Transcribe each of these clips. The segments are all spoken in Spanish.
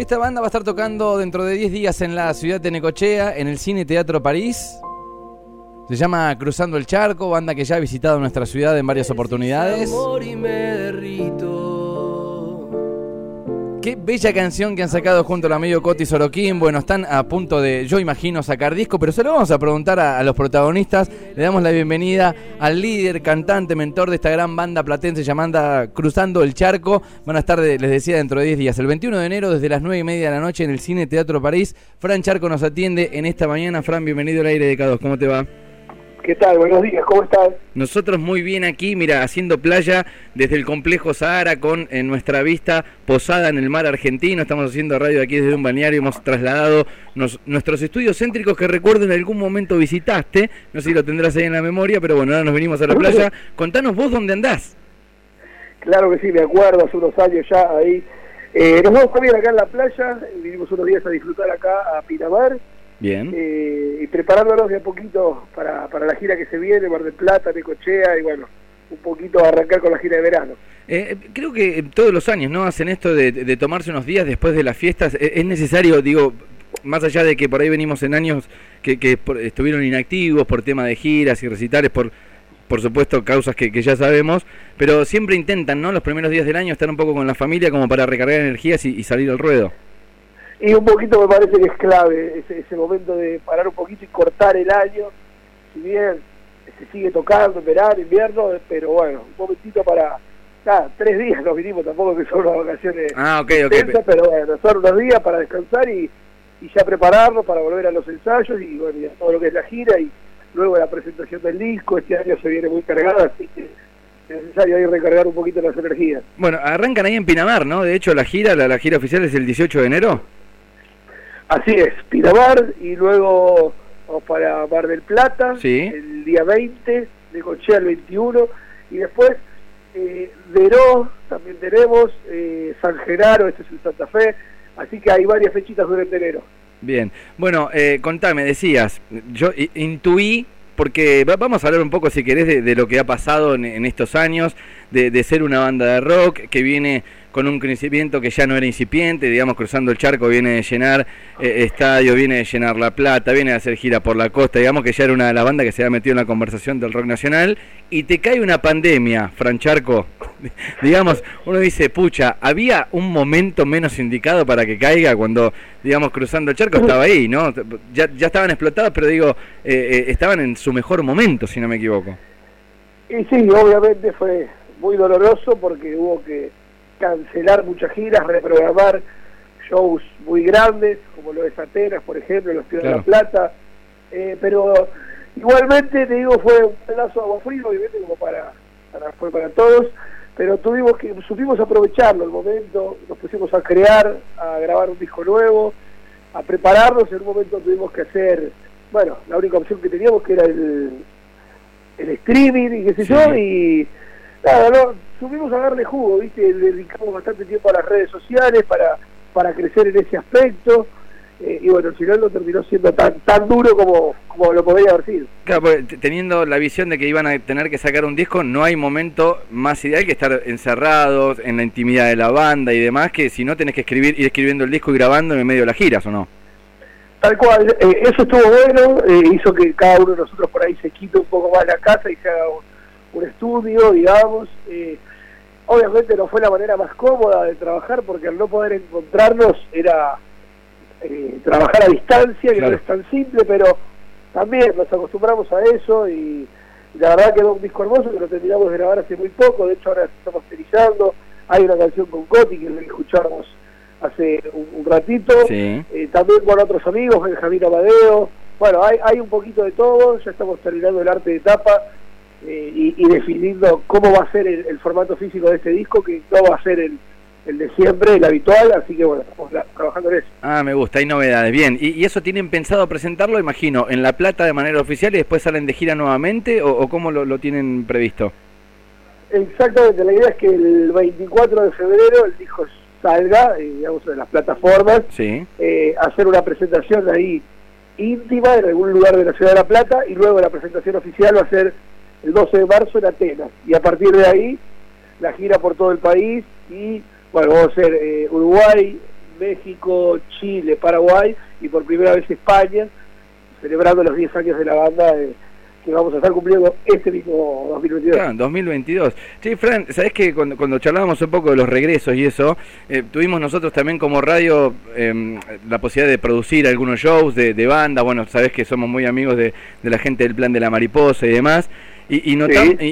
Esta banda va a estar tocando dentro de 10 días en la ciudad de Necochea, en el Cine Teatro París. Se llama Cruzando el Charco, banda que ya ha visitado nuestra ciudad en varias oportunidades. Bella canción que han sacado junto al amigo Coti Soroquín. Bueno, están a punto de, yo imagino, sacar disco, pero se lo vamos a preguntar a, a, los protagonistas. Le damos la bienvenida al líder, cantante, mentor de esta gran banda platense llamada Cruzando el Charco. Van a estar, les decía, dentro de 10 días. El 21 de enero, desde las 9 y media de la noche, en el Cine Teatro París. Fran Charco nos atiende en esta mañana. Fran, bienvenido al aire de K2. ¿Cómo te va? ¿Qué tal? Buenos días, ¿cómo estás? Nosotros muy bien aquí, mira, haciendo playa desde el complejo Sahara con en nuestra vista posada en el mar argentino. Estamos haciendo radio aquí desde un balneario, hemos trasladado nos, nuestros estudios céntricos que recuerdo en algún momento visitaste. No sé si lo tendrás ahí en la memoria, pero bueno, ahora nos venimos a la playa. Contanos vos dónde andás. Claro que sí, me acuerdo, hace unos años ya ahí. Eh, nos vamos también acá en la playa, vinimos unos días a disfrutar acá a Pinamar. Bien. Eh, y preparándonos de a poquito para, para la gira que se viene, Mar del Plata, Necochea, y bueno, un poquito arrancar con la gira de verano. Eh, creo que todos los años, ¿no? Hacen esto de, de tomarse unos días después de las fiestas. Es, es, necesario, digo, más allá de que por ahí venimos en años que, que por, estuvieron inactivos por tema de giras y recitales, por por supuesto causas que, que, ya sabemos, pero siempre intentan, ¿no? Los primeros días del año estar un poco con la familia como para recargar energías y, y salir al ruedo. Y un poquito me parece que es clave ese, ese, momento de parar un poquito y cortar el año, si bien se sigue tocando verano, invierno, pero bueno, un momentito para, nada, tres días nos vinimos, tampoco que son unas vacaciones ah, okay, okay. Intensas, pero bueno, son unos días para descansar y, y ya prepararnos para volver a los ensayos y bueno, y a todo lo que es la gira y luego la presentación del disco, este año se viene muy cargado, así que es necesario ahí recargar un poquito las energías. Bueno, arrancan ahí en Pinamar, ¿no? De hecho, la gira, la, la gira oficial es el 18 de enero. Así es, Pinamar y luego vamos para Mar del Plata sí. el día 20, de Cochea el 21 y después eh, Veró también tenemos, eh, San Genaro, este es en Santa Fe, así que hay varias fechitas durante enero. Bien, bueno, eh, contame, decías, yo intuí, porque vamos a hablar un poco, si querés, de, de lo que ha pasado en, en estos años, de, de ser una banda de rock que viene con un crecimiento que ya no era incipiente, digamos, cruzando el charco viene de llenar eh, estadio, viene de llenar La Plata, viene de hacer gira por la costa, digamos que ya era una de las bandas que se había metido en la conversación del rock nacional, y te cae una pandemia, Francharco, digamos, uno dice, pucha, había un momento menos indicado para que caiga cuando, digamos, cruzando el charco estaba ahí, ¿no? Ya, ya estaban explotados, pero digo, eh, eh, estaban en su mejor momento, si no me equivoco. Y sí, obviamente fue muy doloroso porque hubo que cancelar muchas giras, reprogramar shows muy grandes, como lo de Atenas, por ejemplo, los Tíos claro. de la Plata, eh, pero igualmente, te digo, fue un pedazo de agua fría, obviamente, como para, para, fue para todos, pero tuvimos que, supimos aprovecharlo el momento, nos pusimos a crear, a grabar un disco nuevo, a prepararnos, en un momento tuvimos que hacer, bueno, la única opción que teníamos que era el, el streaming y qué sé sí. yo, y nada, no, supimos a darle jugo, ¿viste? dedicamos bastante tiempo a las redes sociales para, para crecer en ese aspecto. Eh, y bueno, al final no terminó siendo tan tan duro como, como lo podría haber sido. Claro, teniendo la visión de que iban a tener que sacar un disco, no hay momento más ideal que estar encerrados en la intimidad de la banda y demás, que si no tenés que escribir ir escribiendo el disco y grabando en medio de las giras, ¿o no? Tal cual, eh, eso estuvo bueno, eh, hizo que cada uno de nosotros por ahí se quite un poco más la casa y se haga un, un estudio, digamos. Eh, obviamente no fue la manera más cómoda de trabajar porque al no poder encontrarnos era eh, trabajar a distancia, que claro. no es tan simple, pero también nos acostumbramos a eso y, y la verdad quedó un disco hermoso que lo terminamos de grabar hace muy poco, de hecho ahora estamos masterizando, hay una canción con Coti que escuchamos hace un, un ratito, sí. eh, también con otros amigos, Benjamín Amadeo, bueno, hay, hay un poquito de todo, ya estamos terminando el arte de tapa, eh, y, y, definiendo cómo va a ser el, el, formato físico de este disco, que no va a ser el, el de siempre, el habitual, así que bueno, estamos la, trabajando en eso. Ah, me gusta, hay novedades, bien. ¿Y, ¿Y, eso tienen pensado presentarlo, imagino, en La Plata de manera oficial y después salen de gira nuevamente o, o cómo lo, lo, tienen previsto? Exactamente, la idea es que el 24 de febrero el disco salga, eh, digamos, en las plataformas, sí. eh, hacer una presentación ahí íntima en algún lugar de la ciudad de La Plata y luego la presentación oficial va a ser el 12 de marzo en Atenas. Y a partir de ahí, la gira por todo el país y, bueno, vamos a hacer eh, Uruguay, México, Chile, Paraguay y por primera vez España, celebrando los 10 años de la banda. Eh, que vamos a estar cumpliendo este mismo 2022. Claro, 2022. Sí, Fran, sabes que cuando, cuando charlábamos un poco de los regresos y eso, eh, tuvimos nosotros también como radio em, la posibilidad de producir algunos shows de, banda, bueno, sabes que somos muy amigos de la gente del plan de la mariposa y demás, y,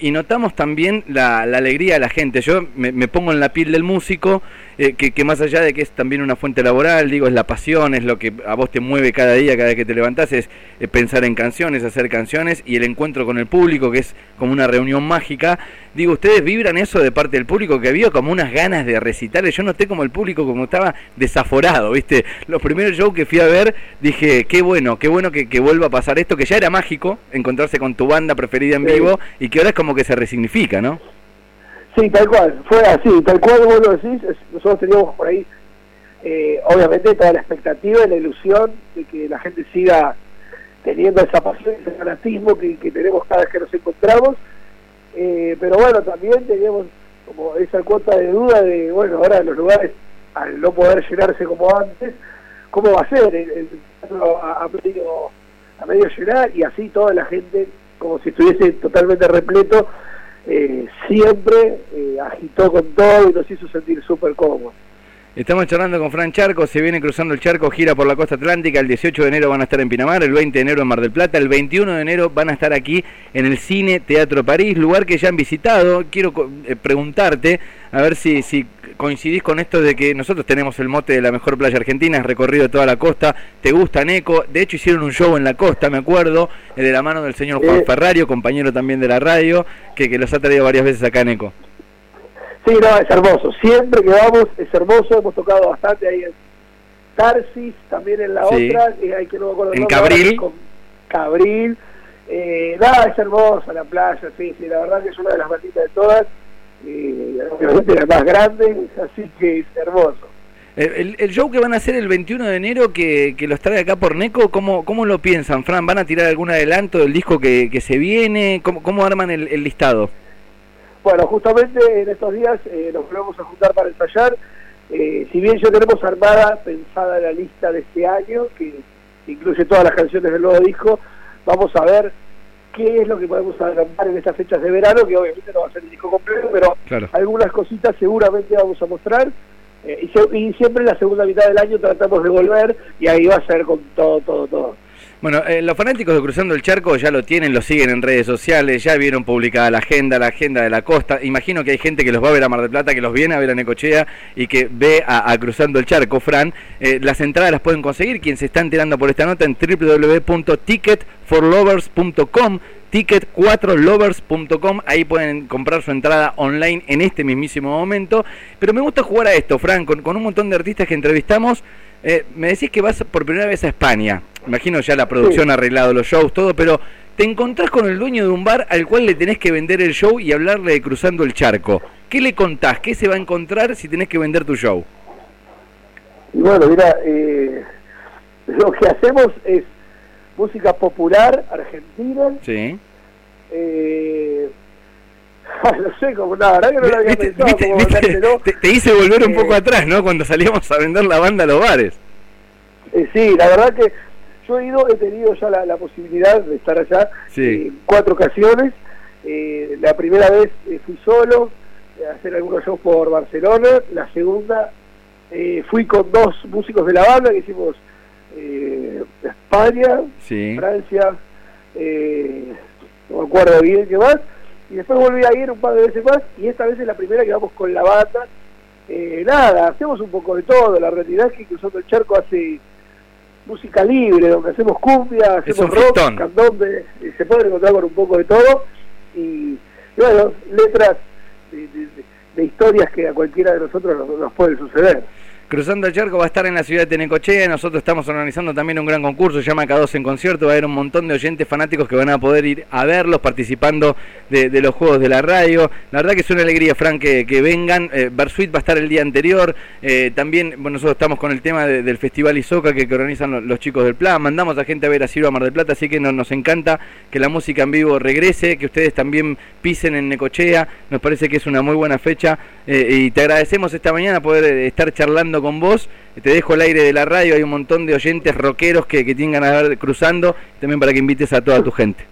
y, notamos también la, alegría de la gente. Yo me, pongo en la piel del músico, eh, que, más allá de que es también una fuente laboral, digo, es la pasión, es lo que a vos te mueve cada día, cada vez que te levantás, es pensar en canciones, hacer canciones y el encuentro con el público, que es como una reunión mágica. Digo, ¿ustedes vibran eso de parte del público? Que había como unas ganas de recitar. Yo noté como el público como estaba desaforado, ¿viste? Los primeros shows que fui a ver, dije, qué bueno, qué bueno que, que vuelva a pasar esto, que ya era mágico, encontrarse con tu banda preferida en vivo y que ahora es como que se resignifica, ¿no? Sí, tal cual, fue así, tal cual vos lo decís, nosotros teníamos por ahí, eh, obviamente, toda la expectativa y la ilusión de que la gente siga teniendo esa pasión, ese fanatismo que, tenemos cada vez que nos encontramos, eh, pero bueno, también teníamos como esa cuota de duda de, bueno, ahora los lugares, al no poder llenarse como antes, ¿cómo va a ser? El, a, medio, a medio llenar y así toda la gente como si estuviese totalmente repleto, eh, siempre eh, agitó con todo y nos hizo sentir súper cómodos. Estamos charlando con Fran Charco, se viene cruzando el charco, gira por la costa atlántica, el 18 de enero van a estar en Pinamar, el 20 de enero en Mar del Plata, el 21 de enero van a estar aquí en el Cine Teatro París, lugar que ya han visitado. Quiero eh, preguntarte, a ver si, si coincidís con esto de que nosotros tenemos el mote de la mejor playa argentina, has recorrido toda la costa, te gusta Neco, de hecho hicieron un show en la costa, me acuerdo, eh, de la mano del señor Juan Ferrario, compañero también de la radio, que, que los ha traído varias veces acá Neco. Sí, no, es hermoso. Siempre que vamos es hermoso. Hemos tocado bastante ahí en Tarsis, también en la otra. Y hay que no me en Cabril. Con Cabril. Eh, nada, es hermosa la playa, sí, sí. La verdad que es una de las banditas de todas. Y obviamente la más grande, así que es hermoso. El, el, show que van a hacer el 21 de enero, que, que los trae acá por Neco, ¿cómo, ¿cómo lo piensan, Fran? ¿Van a tirar algún adelanto del disco que, que se viene? ¿Cómo, cómo arman el, el listado? Bueno, justamente en estos días eh, nos volvemos a juntar para ensayar. Eh, si bien ya tenemos armada, pensada la lista de este año, que incluye todas las canciones del nuevo disco, vamos a ver qué es lo que podemos adelantar en estas fechas de verano, que obviamente no va a ser el disco completo, pero algunas cositas seguramente vamos a mostrar. Eh, y, y siempre en la segunda mitad del año tratamos de volver y ahí va a ser con todo, todo, todo. Bueno, eh, los fanáticos de Cruzando el Charco ya lo tienen, lo siguen en redes sociales, ya vieron publicada la agenda, la agenda de la costa. Imagino que hay gente que los va a ver a Mar del Plata, que los viene a ver a Necochea y que ve a, Cruzando el Charco, Fran. Eh, las entradas las pueden conseguir, quien se está enterando por esta nota, en www.ticketforlovers.com ticket4lovers.com, ahí pueden comprar su entrada online en este mismísimo momento. Pero me gusta jugar a esto, Fran, con, un montón de artistas que entrevistamos. Eh, me decís que vas por primera vez a España imagino ya la producción ha arreglado los shows, todo, pero te encontrás con el dueño de un bar al cual le tenés que vender el show y hablarle de cruzando el charco. ¿Qué le contás? ¿Qué se va a encontrar si tenés que vender tu show? Y bueno, mira, eh, lo que hacemos es música popular argentina. Sí. Eh, no sé, como nada, verdad que no lo había pensado. te, hice volver un poco eh, atrás, ¿no? Cuando salíamos a vender la banda a los bares. Eh, sí, la verdad que yo he ido, he tenido ya la, posibilidad de estar allá en cuatro ocasiones. Eh, la primera vez eh, fui solo a hacer algunos shows por Barcelona. La segunda fui con dos músicos de la banda que hicimos España, Francia, no me acuerdo bien qué más. Y después volví a ir un par de veces más y esta vez es la primera que vamos con la banda. nada, hacemos un poco de todo. La realidad es que Cruzando el Charco hace música libre, donde hacemos cumbia, hacemos rock, candombe, y se puede encontrar con un poco de todo. Y, bueno, letras de, historias que a cualquiera de nosotros nos, nos pueden suceder. Cruzando el Charco va a estar en la ciudad de Tenecochea. Nosotros estamos organizando también un gran concurso, se llama K2 en concierto. Va a haber un montón de oyentes fanáticos que van a poder ir a verlos participando de, los juegos de la radio. La verdad que es una alegría, Frank, que, vengan. Eh, Bersuit va a estar el día anterior. Eh, también bueno, nosotros estamos con el tema del Festival Isoca que, organizan los, chicos del Plan. Mandamos a gente a ver a Ciro a Mar del Plata, así que nos encanta que la música en vivo regrese, que ustedes también pisen en Necochea. Nos parece que es una muy buena fecha eh, y te agradecemos esta mañana poder estar charlando con vos. Te dejo el aire de la radio, hay un montón de oyentes rockeros que, que tienen ganas de ver cruzando, también para que invites a toda tu gente.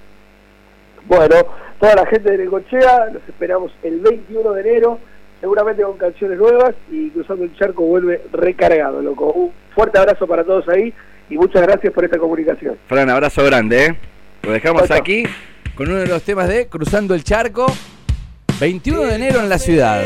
Bueno, toda la gente de Necochea, los esperamos el 21 de enero, seguramente con canciones nuevas y Cruzando el Charco vuelve recargado, loco. Un fuerte abrazo para todos ahí y muchas gracias por esta comunicación. Fran, abrazo grande, ¿eh? Lo dejamos aquí con uno de los temas de Cruzando el Charco, 21 de enero en la ciudad.